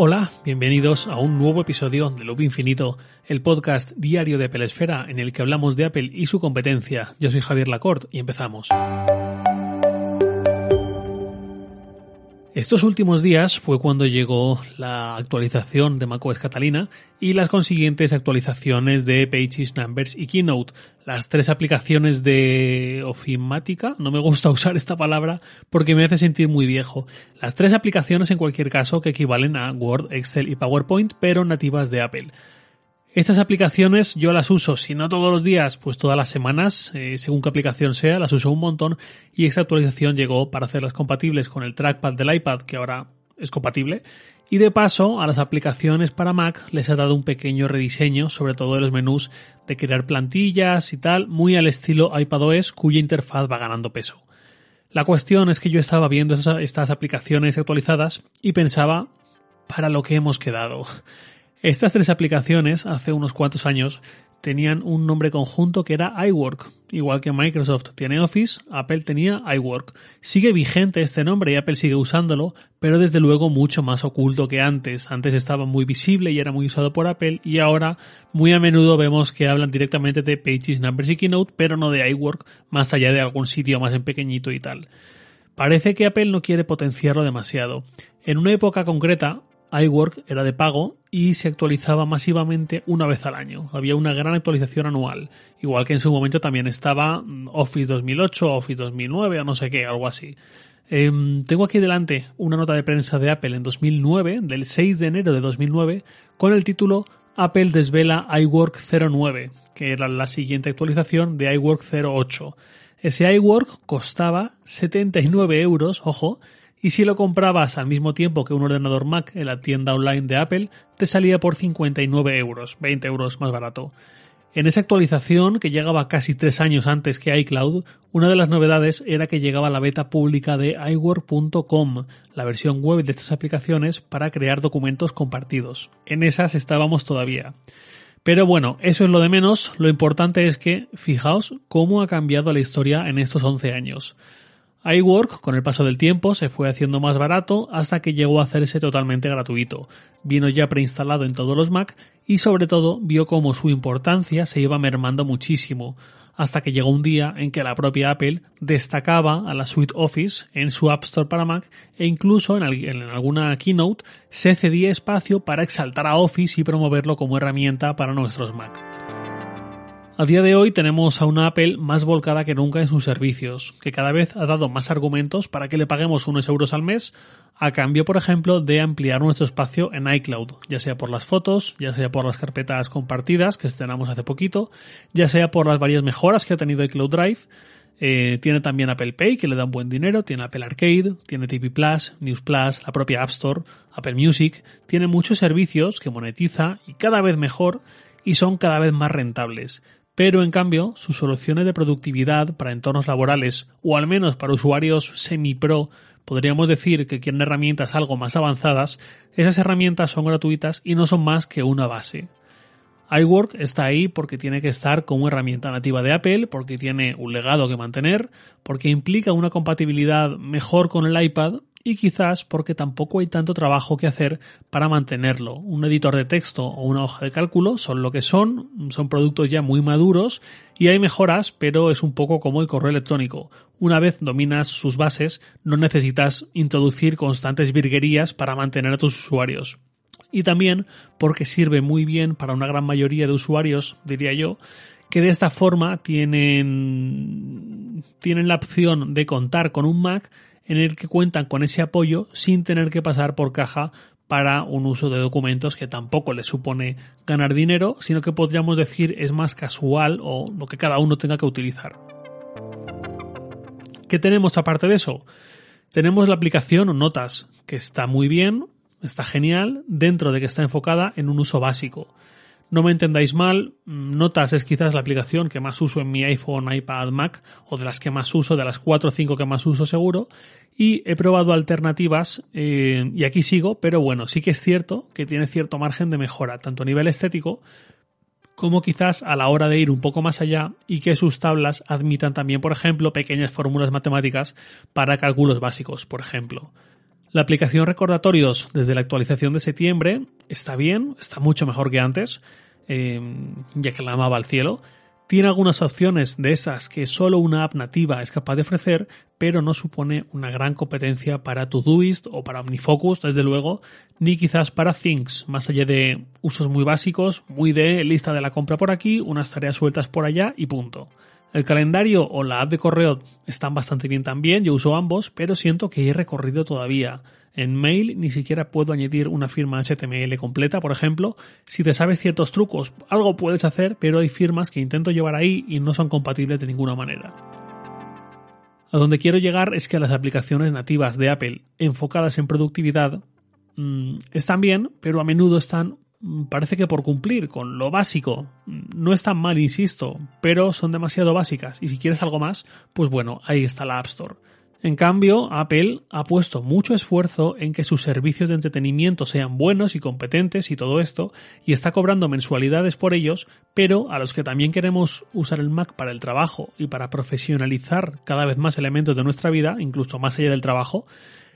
Hola, bienvenidos a un nuevo episodio de Loop Infinito, el podcast diario de Apple Esfera en el que hablamos de Apple y su competencia. Yo soy Javier Lacorte y empezamos. Estos últimos días fue cuando llegó la actualización de macOS Catalina y las consiguientes actualizaciones de Pages, Numbers y Keynote, las tres aplicaciones de ofimática, no me gusta usar esta palabra porque me hace sentir muy viejo, las tres aplicaciones en cualquier caso que equivalen a Word, Excel y PowerPoint pero nativas de Apple. Estas aplicaciones yo las uso, si no todos los días, pues todas las semanas, eh, según qué aplicación sea, las uso un montón y esta actualización llegó para hacerlas compatibles con el trackpad del iPad, que ahora es compatible, y de paso a las aplicaciones para Mac les ha dado un pequeño rediseño, sobre todo de los menús de crear plantillas y tal, muy al estilo iPadOS, cuya interfaz va ganando peso. La cuestión es que yo estaba viendo estas aplicaciones actualizadas y pensaba, para lo que hemos quedado. Estas tres aplicaciones, hace unos cuantos años, tenían un nombre conjunto que era iWork. Igual que Microsoft tiene Office, Apple tenía iWork. Sigue vigente este nombre y Apple sigue usándolo, pero desde luego mucho más oculto que antes. Antes estaba muy visible y era muy usado por Apple y ahora muy a menudo vemos que hablan directamente de Pages, Numbers y Keynote, pero no de iWork, más allá de algún sitio más en pequeñito y tal. Parece que Apple no quiere potenciarlo demasiado. En una época concreta, iWork era de pago y se actualizaba masivamente una vez al año. Había una gran actualización anual, igual que en su momento también estaba mm, Office 2008, Office 2009 o no sé qué, algo así. Em, tengo aquí delante una nota de prensa de Apple en 2009, del 6 de enero de 2009, con el título Apple desvela iWork 09, que era la siguiente actualización de iWork 08. Ese iWork costaba 79 euros, ojo, y si lo comprabas al mismo tiempo que un ordenador Mac en la tienda online de Apple, te salía por 59 euros, 20 euros más barato. En esa actualización, que llegaba casi tres años antes que iCloud, una de las novedades era que llegaba la beta pública de iWork.com, la versión web de estas aplicaciones para crear documentos compartidos. En esas estábamos todavía. Pero bueno, eso es lo de menos, lo importante es que, fijaos cómo ha cambiado la historia en estos 11 años iWork, con el paso del tiempo, se fue haciendo más barato hasta que llegó a hacerse totalmente gratuito. Vino ya preinstalado en todos los Mac y sobre todo vio cómo su importancia se iba mermando muchísimo, hasta que llegó un día en que la propia Apple destacaba a la suite Office en su App Store para Mac e incluso en, en alguna keynote se cedía espacio para exaltar a Office y promoverlo como herramienta para nuestros Mac. A día de hoy tenemos a una Apple más volcada que nunca en sus servicios, que cada vez ha dado más argumentos para que le paguemos unos euros al mes, a cambio, por ejemplo, de ampliar nuestro espacio en iCloud, ya sea por las fotos, ya sea por las carpetas compartidas que estrenamos hace poquito, ya sea por las varias mejoras que ha tenido iCloud Drive, eh, tiene también Apple Pay, que le da un buen dinero, tiene Apple Arcade, tiene TV Plus, News Plus, la propia App Store, Apple Music, tiene muchos servicios que monetiza y cada vez mejor y son cada vez más rentables pero en cambio sus soluciones de productividad para entornos laborales o al menos para usuarios semi-pro podríamos decir que quieren herramientas algo más avanzadas, esas herramientas son gratuitas y no son más que una base. iWork está ahí porque tiene que estar como herramienta nativa de Apple, porque tiene un legado que mantener, porque implica una compatibilidad mejor con el iPad y quizás porque tampoco hay tanto trabajo que hacer para mantenerlo. Un editor de texto o una hoja de cálculo son lo que son, son productos ya muy maduros y hay mejoras, pero es un poco como el correo electrónico. Una vez dominas sus bases, no necesitas introducir constantes virguerías para mantener a tus usuarios. Y también porque sirve muy bien para una gran mayoría de usuarios, diría yo, que de esta forma tienen, tienen la opción de contar con un Mac en el que cuentan con ese apoyo sin tener que pasar por caja para un uso de documentos que tampoco les supone ganar dinero, sino que podríamos decir es más casual o lo que cada uno tenga que utilizar. ¿Qué tenemos aparte de eso? Tenemos la aplicación Notas, que está muy bien, está genial, dentro de que está enfocada en un uso básico. No me entendáis mal, Notas es quizás la aplicación que más uso en mi iPhone, iPad, Mac, o de las que más uso, de las 4 o 5 que más uso seguro, y he probado alternativas eh, y aquí sigo, pero bueno, sí que es cierto que tiene cierto margen de mejora, tanto a nivel estético como quizás a la hora de ir un poco más allá y que sus tablas admitan también, por ejemplo, pequeñas fórmulas matemáticas para cálculos básicos, por ejemplo. La aplicación recordatorios desde la actualización de septiembre está bien, está mucho mejor que antes, eh, ya que la amaba al cielo. Tiene algunas opciones de esas que solo una app nativa es capaz de ofrecer, pero no supone una gran competencia para Todoist o para OmniFocus, desde luego, ni quizás para Things, más allá de usos muy básicos, muy de lista de la compra por aquí, unas tareas sueltas por allá y punto. El calendario o la app de correo están bastante bien también, yo uso ambos, pero siento que he recorrido todavía. En Mail ni siquiera puedo añadir una firma HTML completa, por ejemplo. Si te sabes ciertos trucos, algo puedes hacer, pero hay firmas que intento llevar ahí y no son compatibles de ninguna manera. A donde quiero llegar es que las aplicaciones nativas de Apple enfocadas en productividad mmm, están bien, pero a menudo están mm, parece que por cumplir con lo básico. No están mal, insisto, pero son demasiado básicas y si quieres algo más, pues bueno, ahí está la App Store. En cambio, Apple ha puesto mucho esfuerzo en que sus servicios de entretenimiento sean buenos y competentes y todo esto, y está cobrando mensualidades por ellos, pero a los que también queremos usar el Mac para el trabajo y para profesionalizar cada vez más elementos de nuestra vida, incluso más allá del trabajo,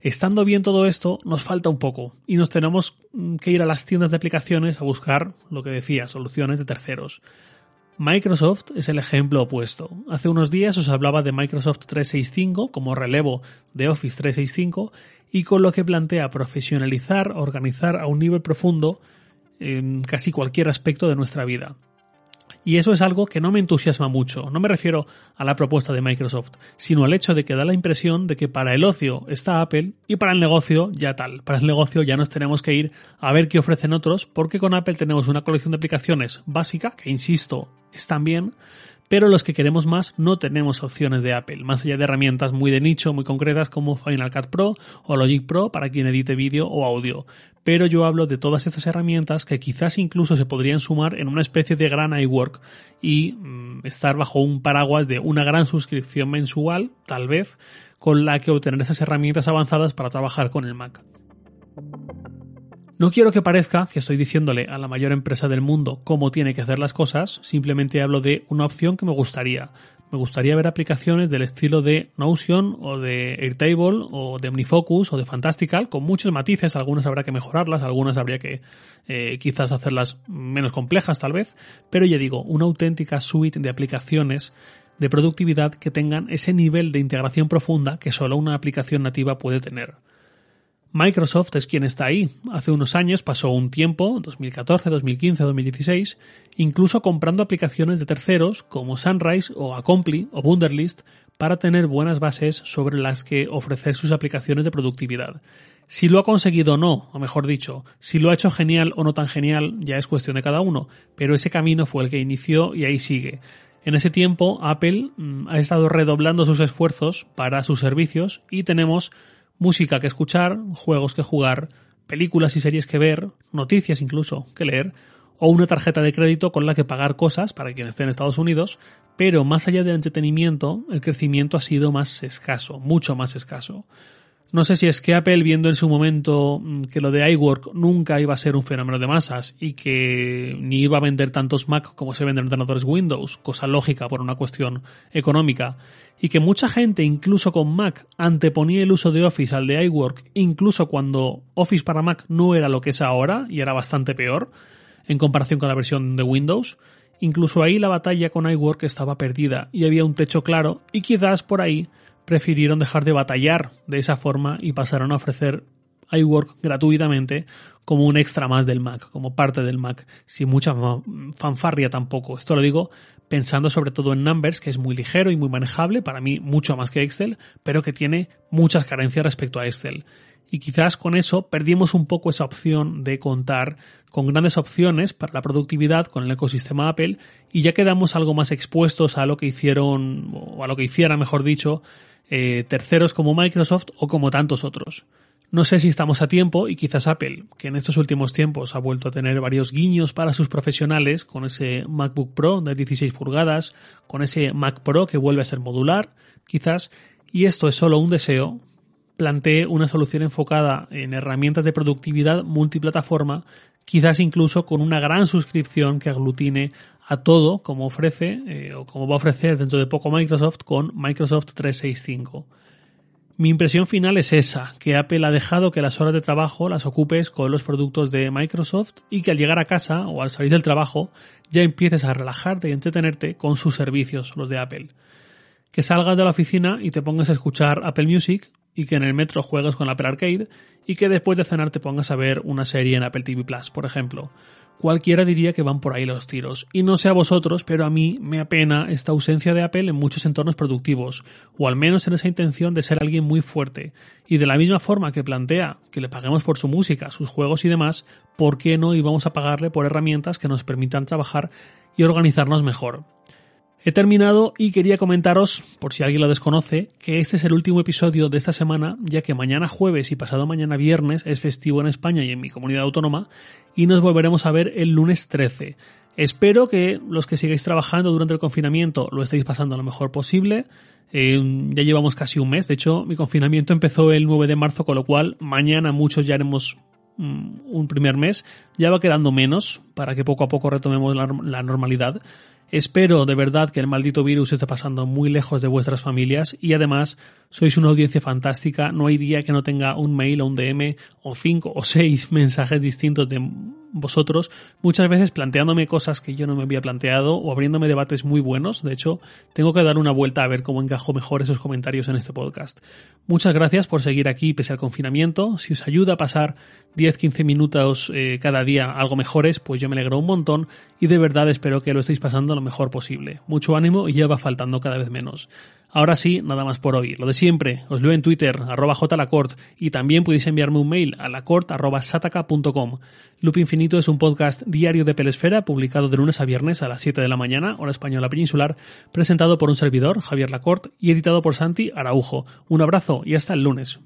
estando bien todo esto, nos falta un poco y nos tenemos que ir a las tiendas de aplicaciones a buscar, lo que decía, soluciones de terceros. Microsoft es el ejemplo opuesto. Hace unos días os hablaba de Microsoft 365 como relevo de Office 365 y con lo que plantea profesionalizar, organizar a un nivel profundo en casi cualquier aspecto de nuestra vida. Y eso es algo que no me entusiasma mucho. No me refiero a la propuesta de Microsoft, sino al hecho de que da la impresión de que para el ocio está Apple y para el negocio ya tal. Para el negocio ya nos tenemos que ir a ver qué ofrecen otros, porque con Apple tenemos una colección de aplicaciones básica, que insisto, están bien, pero los que queremos más no tenemos opciones de Apple, más allá de herramientas muy de nicho, muy concretas como Final Cut Pro o Logic Pro para quien edite vídeo o audio. Pero yo hablo de todas estas herramientas que quizás incluso se podrían sumar en una especie de gran iWork y mm, estar bajo un paraguas de una gran suscripción mensual, tal vez, con la que obtener esas herramientas avanzadas para trabajar con el Mac. No quiero que parezca que estoy diciéndole a la mayor empresa del mundo cómo tiene que hacer las cosas, simplemente hablo de una opción que me gustaría. Me gustaría ver aplicaciones del estilo de Notion o de Airtable o de OmniFocus o de Fantastical con muchos matices, algunas habrá que mejorarlas, algunas habría que eh, quizás hacerlas menos complejas tal vez, pero ya digo, una auténtica suite de aplicaciones de productividad que tengan ese nivel de integración profunda que solo una aplicación nativa puede tener. Microsoft es quien está ahí. Hace unos años pasó un tiempo, 2014, 2015, 2016, incluso comprando aplicaciones de terceros como Sunrise o Acompli o Wunderlist para tener buenas bases sobre las que ofrecer sus aplicaciones de productividad. Si lo ha conseguido o no, o mejor dicho, si lo ha hecho genial o no tan genial, ya es cuestión de cada uno, pero ese camino fue el que inició y ahí sigue. En ese tiempo, Apple mm, ha estado redoblando sus esfuerzos para sus servicios y tenemos música que escuchar, juegos que jugar, películas y series que ver, noticias incluso que leer, o una tarjeta de crédito con la que pagar cosas para quien esté en Estados Unidos, pero más allá del entretenimiento, el crecimiento ha sido más escaso, mucho más escaso. No sé si es que Apple, viendo en su momento mm, que lo de iWork nunca iba a ser un fenómeno de masas y que ni iba a vender tantos Mac como se venden ordenadores Windows, cosa lógica por una cuestión económica, y que mucha gente, incluso con Mac, anteponía el uso de Office al de iWork, incluso cuando Office para Mac no era lo que es ahora y era bastante peor en comparación con la versión de Windows, incluso ahí la batalla con iWork estaba perdida y había un techo claro y quizás por ahí prefirieron dejar de batallar de esa forma y pasaron a ofrecer iWork gratuitamente como un extra más del Mac, como parte del Mac, sin mucha fanfarria tampoco. Esto lo digo pensando sobre todo en Numbers, que es muy ligero y muy manejable, para mí mucho más que Excel, pero que tiene muchas carencias respecto a Excel. Y quizás con eso perdimos un poco esa opción de contar con grandes opciones para la productividad con el ecosistema Apple y ya quedamos algo más expuestos a lo que hicieron, o a lo que hiciera, mejor dicho, eh, terceros como Microsoft o como tantos otros. No sé si estamos a tiempo y quizás Apple, que en estos últimos tiempos ha vuelto a tener varios guiños para sus profesionales con ese MacBook Pro de 16 pulgadas, con ese Mac Pro que vuelve a ser modular, quizás, y esto es solo un deseo, plantee una solución enfocada en herramientas de productividad multiplataforma, quizás incluso con una gran suscripción que aglutine a todo como ofrece eh, o como va a ofrecer dentro de poco Microsoft con Microsoft 365. Mi impresión final es esa, que Apple ha dejado que las horas de trabajo las ocupes con los productos de Microsoft y que al llegar a casa o al salir del trabajo ya empieces a relajarte y entretenerte con sus servicios, los de Apple. Que salgas de la oficina y te pongas a escuchar Apple Music y que en el metro juegues con Apple Arcade y que después de cenar te pongas a ver una serie en Apple TV Plus, por ejemplo cualquiera diría que van por ahí los tiros. Y no sé a vosotros, pero a mí me apena esta ausencia de Apple en muchos entornos productivos, o al menos en esa intención de ser alguien muy fuerte. Y de la misma forma que plantea que le paguemos por su música, sus juegos y demás, ¿por qué no íbamos a pagarle por herramientas que nos permitan trabajar y organizarnos mejor? He terminado y quería comentaros, por si alguien lo desconoce, que este es el último episodio de esta semana, ya que mañana jueves y pasado mañana viernes es festivo en España y en mi comunidad autónoma, y nos volveremos a ver el lunes 13. Espero que los que sigáis trabajando durante el confinamiento lo estéis pasando lo mejor posible. Eh, ya llevamos casi un mes. De hecho, mi confinamiento empezó el 9 de marzo, con lo cual mañana muchos ya haremos mm, un primer mes. Ya va quedando menos para que poco a poco retomemos la normalidad. Espero de verdad que el maldito virus esté pasando muy lejos de vuestras familias y además sois una audiencia fantástica. No hay día que no tenga un mail o un DM o cinco o seis mensajes distintos de vosotros, muchas veces planteándome cosas que yo no me había planteado o abriéndome debates muy buenos. De hecho, tengo que dar una vuelta a ver cómo encajo mejor esos comentarios en este podcast. Muchas gracias por seguir aquí pese al confinamiento. Si os ayuda a pasar 10-15 minutos eh, cada día algo mejores, pues yo me alegro un montón y de verdad espero que lo estéis pasando lo mejor posible. Mucho ánimo y ya va faltando cada vez menos. Ahora sí, nada más por hoy. Lo de siempre, os leo en Twitter, arroba jlacort, y también podéis enviarme un mail a lacort arroba sataka.com. Loop Infinito es un podcast diario de Pelesfera, publicado de lunes a viernes a las 7 de la mañana, hora española peninsular, presentado por un servidor, Javier Lacort, y editado por Santi Araujo. Un abrazo y hasta el lunes.